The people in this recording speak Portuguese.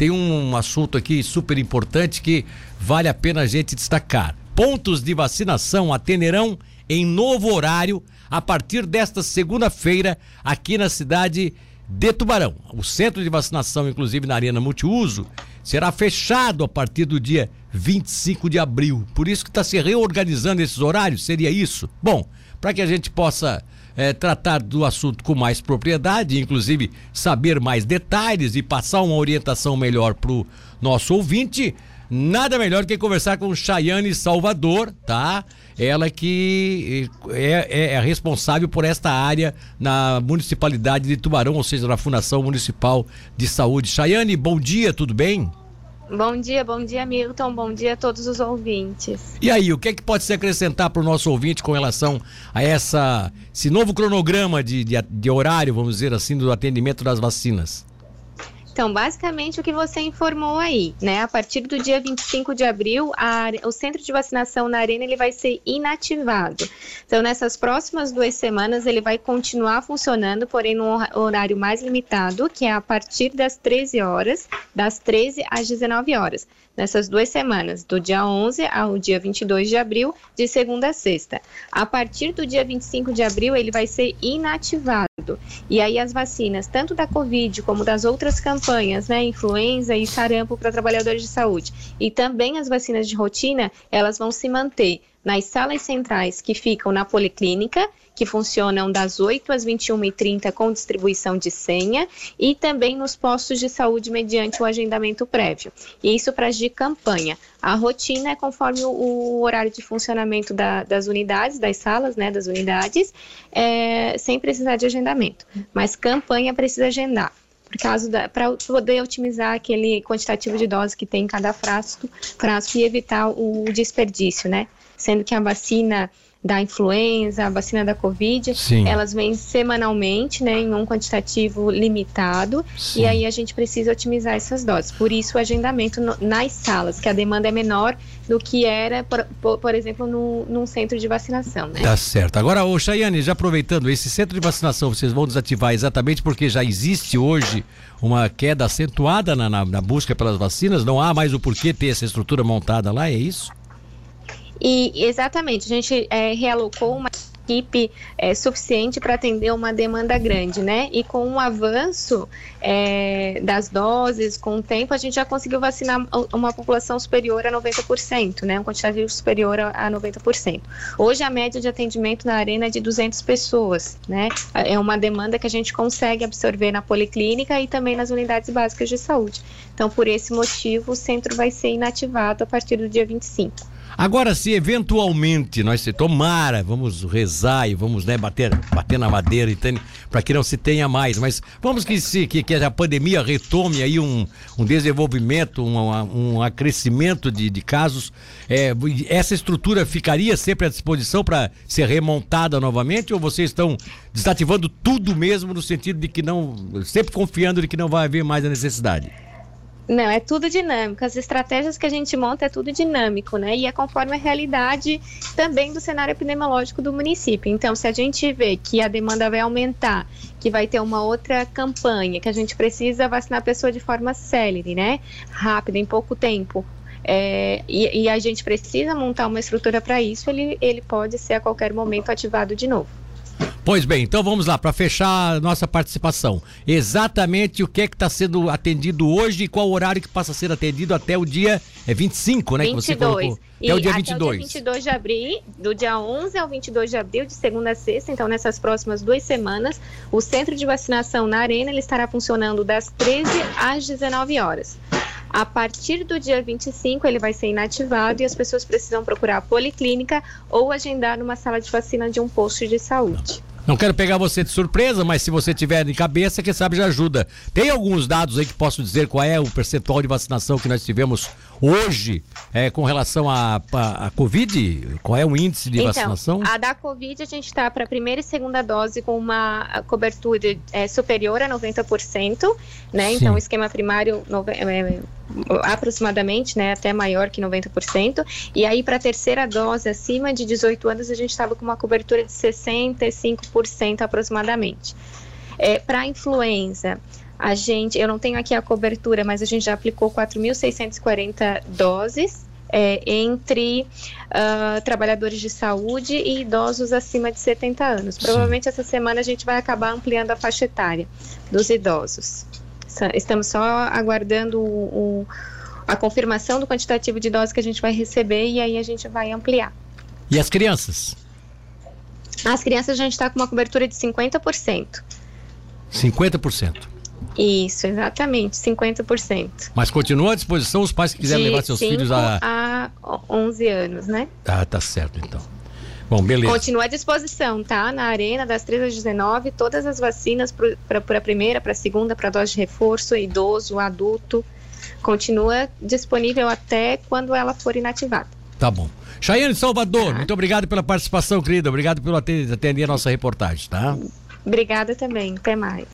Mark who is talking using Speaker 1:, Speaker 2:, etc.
Speaker 1: tem um assunto aqui super importante que vale a pena a gente destacar. Pontos de vacinação atenderão em novo horário a partir desta segunda-feira aqui na cidade de Tubarão. O centro de vacinação, inclusive na Arena Multiuso, será fechado a partir do dia 25 de abril. Por isso que está se reorganizando esses horários, seria isso? Bom, para que a gente possa é, tratar do assunto com mais propriedade, inclusive saber mais detalhes e passar uma orientação melhor para o nosso ouvinte, nada melhor que conversar com Chayane Salvador, tá? Ela que é, é, é, responsável por esta área na municipalidade de Tubarão, ou seja, na Fundação Municipal de Saúde. Chayane, bom dia, tudo bem?
Speaker 2: Bom dia, bom dia, Milton. Bom dia a todos os ouvintes.
Speaker 1: E aí, o que é que pode se acrescentar para o nosso ouvinte com relação a essa, esse novo cronograma de, de, de horário, vamos dizer assim, do atendimento das vacinas?
Speaker 2: Então, basicamente o que você informou aí, né? A partir do dia 25 de abril, a, o centro de vacinação na Arena ele vai ser inativado. Então, nessas próximas duas semanas, ele vai continuar funcionando, porém num horário mais limitado, que é a partir das 13 horas, das 13 às 19 horas nessas duas semanas, do dia 11 ao dia 22 de abril, de segunda a sexta. A partir do dia 25 de abril, ele vai ser inativado. E aí as vacinas, tanto da Covid como das outras campanhas, né, influenza e sarampo para trabalhadores de saúde, e também as vacinas de rotina, elas vão se manter nas salas centrais que ficam na policlínica que funcionam das 8 às 21h30 com distribuição de senha e também nos postos de saúde mediante o agendamento prévio. E isso para as de campanha. A rotina é conforme o, horário de funcionamento da, das unidades, das salas, né, das unidades, é, sem precisar de agendamento. Mas campanha precisa agendar para poder otimizar aquele quantitativo de doses que tem em cada frasco, frasco e evitar o desperdício, né? Sendo que a vacina da influenza, a vacina da Covid, Sim. elas vêm semanalmente, né, em um quantitativo limitado, Sim. e aí a gente precisa otimizar essas doses. Por isso, o agendamento no, nas salas, que a demanda é menor do que era, por, por, exemplo, no, num centro de vacinação. Né?
Speaker 1: Tá certo. Agora, ô Chayane, já aproveitando, esse centro de vacinação vocês vão desativar exatamente porque já existe hoje uma queda acentuada na, na, na busca pelas vacinas, não há mais o porquê ter essa estrutura montada lá, é isso?
Speaker 2: E exatamente, a gente é, realocou uma equipe é, suficiente para atender uma demanda grande, né? E com o avanço é, das doses, com o tempo, a gente já conseguiu vacinar uma população superior a 90%, né? Um quantitativo superior a 90%. Hoje a média de atendimento na arena é de 200 pessoas, né? É uma demanda que a gente consegue absorver na policlínica e também nas unidades básicas de saúde. Então, por esse motivo, o centro vai ser inativado a partir do dia 25.
Speaker 1: Agora, se eventualmente nós se tomara, vamos rezar e vamos né, bater, bater na madeira para que não se tenha mais, mas vamos que, se, que, que a pandemia retome aí um, um desenvolvimento, um, um acrescimento de, de casos, é, essa estrutura ficaria sempre à disposição para ser remontada novamente ou vocês estão desativando tudo mesmo no sentido de que não, sempre confiando de que não vai haver mais a necessidade?
Speaker 2: Não, é tudo dinâmico. As estratégias que a gente monta é tudo dinâmico, né? E é conforme a realidade também do cenário epidemiológico do município. Então, se a gente vê que a demanda vai aumentar, que vai ter uma outra campanha, que a gente precisa vacinar a pessoa de forma célere, né? Rápida, em pouco tempo. É, e, e a gente precisa montar uma estrutura para isso, ele, ele pode ser a qualquer momento ativado de novo.
Speaker 1: Pois bem, então vamos lá, para fechar a nossa participação. Exatamente o que é que está sendo atendido hoje e qual o horário que passa a ser atendido até o dia é 25, né? 22. Que você colocou.
Speaker 2: Até o dia 22. Até o dia 22 de abril, do dia 11 ao 22 de abril, de segunda a sexta, então nessas próximas duas semanas, o centro de vacinação na Arena ele estará funcionando das 13 às 19 horas. A partir do dia 25, ele vai ser inativado e as pessoas precisam procurar a policlínica ou agendar numa sala de vacina de um posto de saúde.
Speaker 1: Não quero pegar você de surpresa, mas se você tiver de cabeça, quem sabe já ajuda. Tem alguns dados aí que posso dizer qual é o percentual de vacinação que nós tivemos hoje é, com relação à a, a, Covid? Qual é o índice de então, vacinação?
Speaker 2: A da Covid a gente está para a primeira e segunda dose com uma cobertura é, superior a 90%, né? Sim. Então o esquema primário é, aproximadamente, né, até maior que 90%. E aí, para a terceira dose, acima de 18 anos, a gente estava com uma cobertura de 65% aproximadamente. É, para a influenza, A gente, eu não tenho aqui a cobertura, mas a gente já aplicou 4.640 doses é, entre uh, trabalhadores de saúde e idosos acima de 70 anos. Provavelmente essa semana a gente vai acabar ampliando a faixa etária dos idosos. Estamos só aguardando o, o, a confirmação do quantitativo de doses que a gente vai receber e aí a gente vai ampliar.
Speaker 1: E as crianças?
Speaker 2: As crianças a gente está com uma cobertura de 50%.
Speaker 1: 50%.
Speaker 2: Isso, exatamente, 50%.
Speaker 1: Mas continua à disposição os pais que quiserem levar seus filhos a...
Speaker 2: a 11 anos, né?
Speaker 1: Ah, tá certo então. Bom, beleza.
Speaker 2: Continua à disposição, tá? Na arena, das 13 às 19, todas as vacinas para a primeira, para a segunda, para dose de reforço, idoso, adulto, continua disponível até quando ela for inativada.
Speaker 1: Tá bom. Chayane Salvador, tá. muito obrigado pela participação, querida. Obrigado pelo atender a nossa reportagem, tá?
Speaker 2: Obrigada também. Até mais.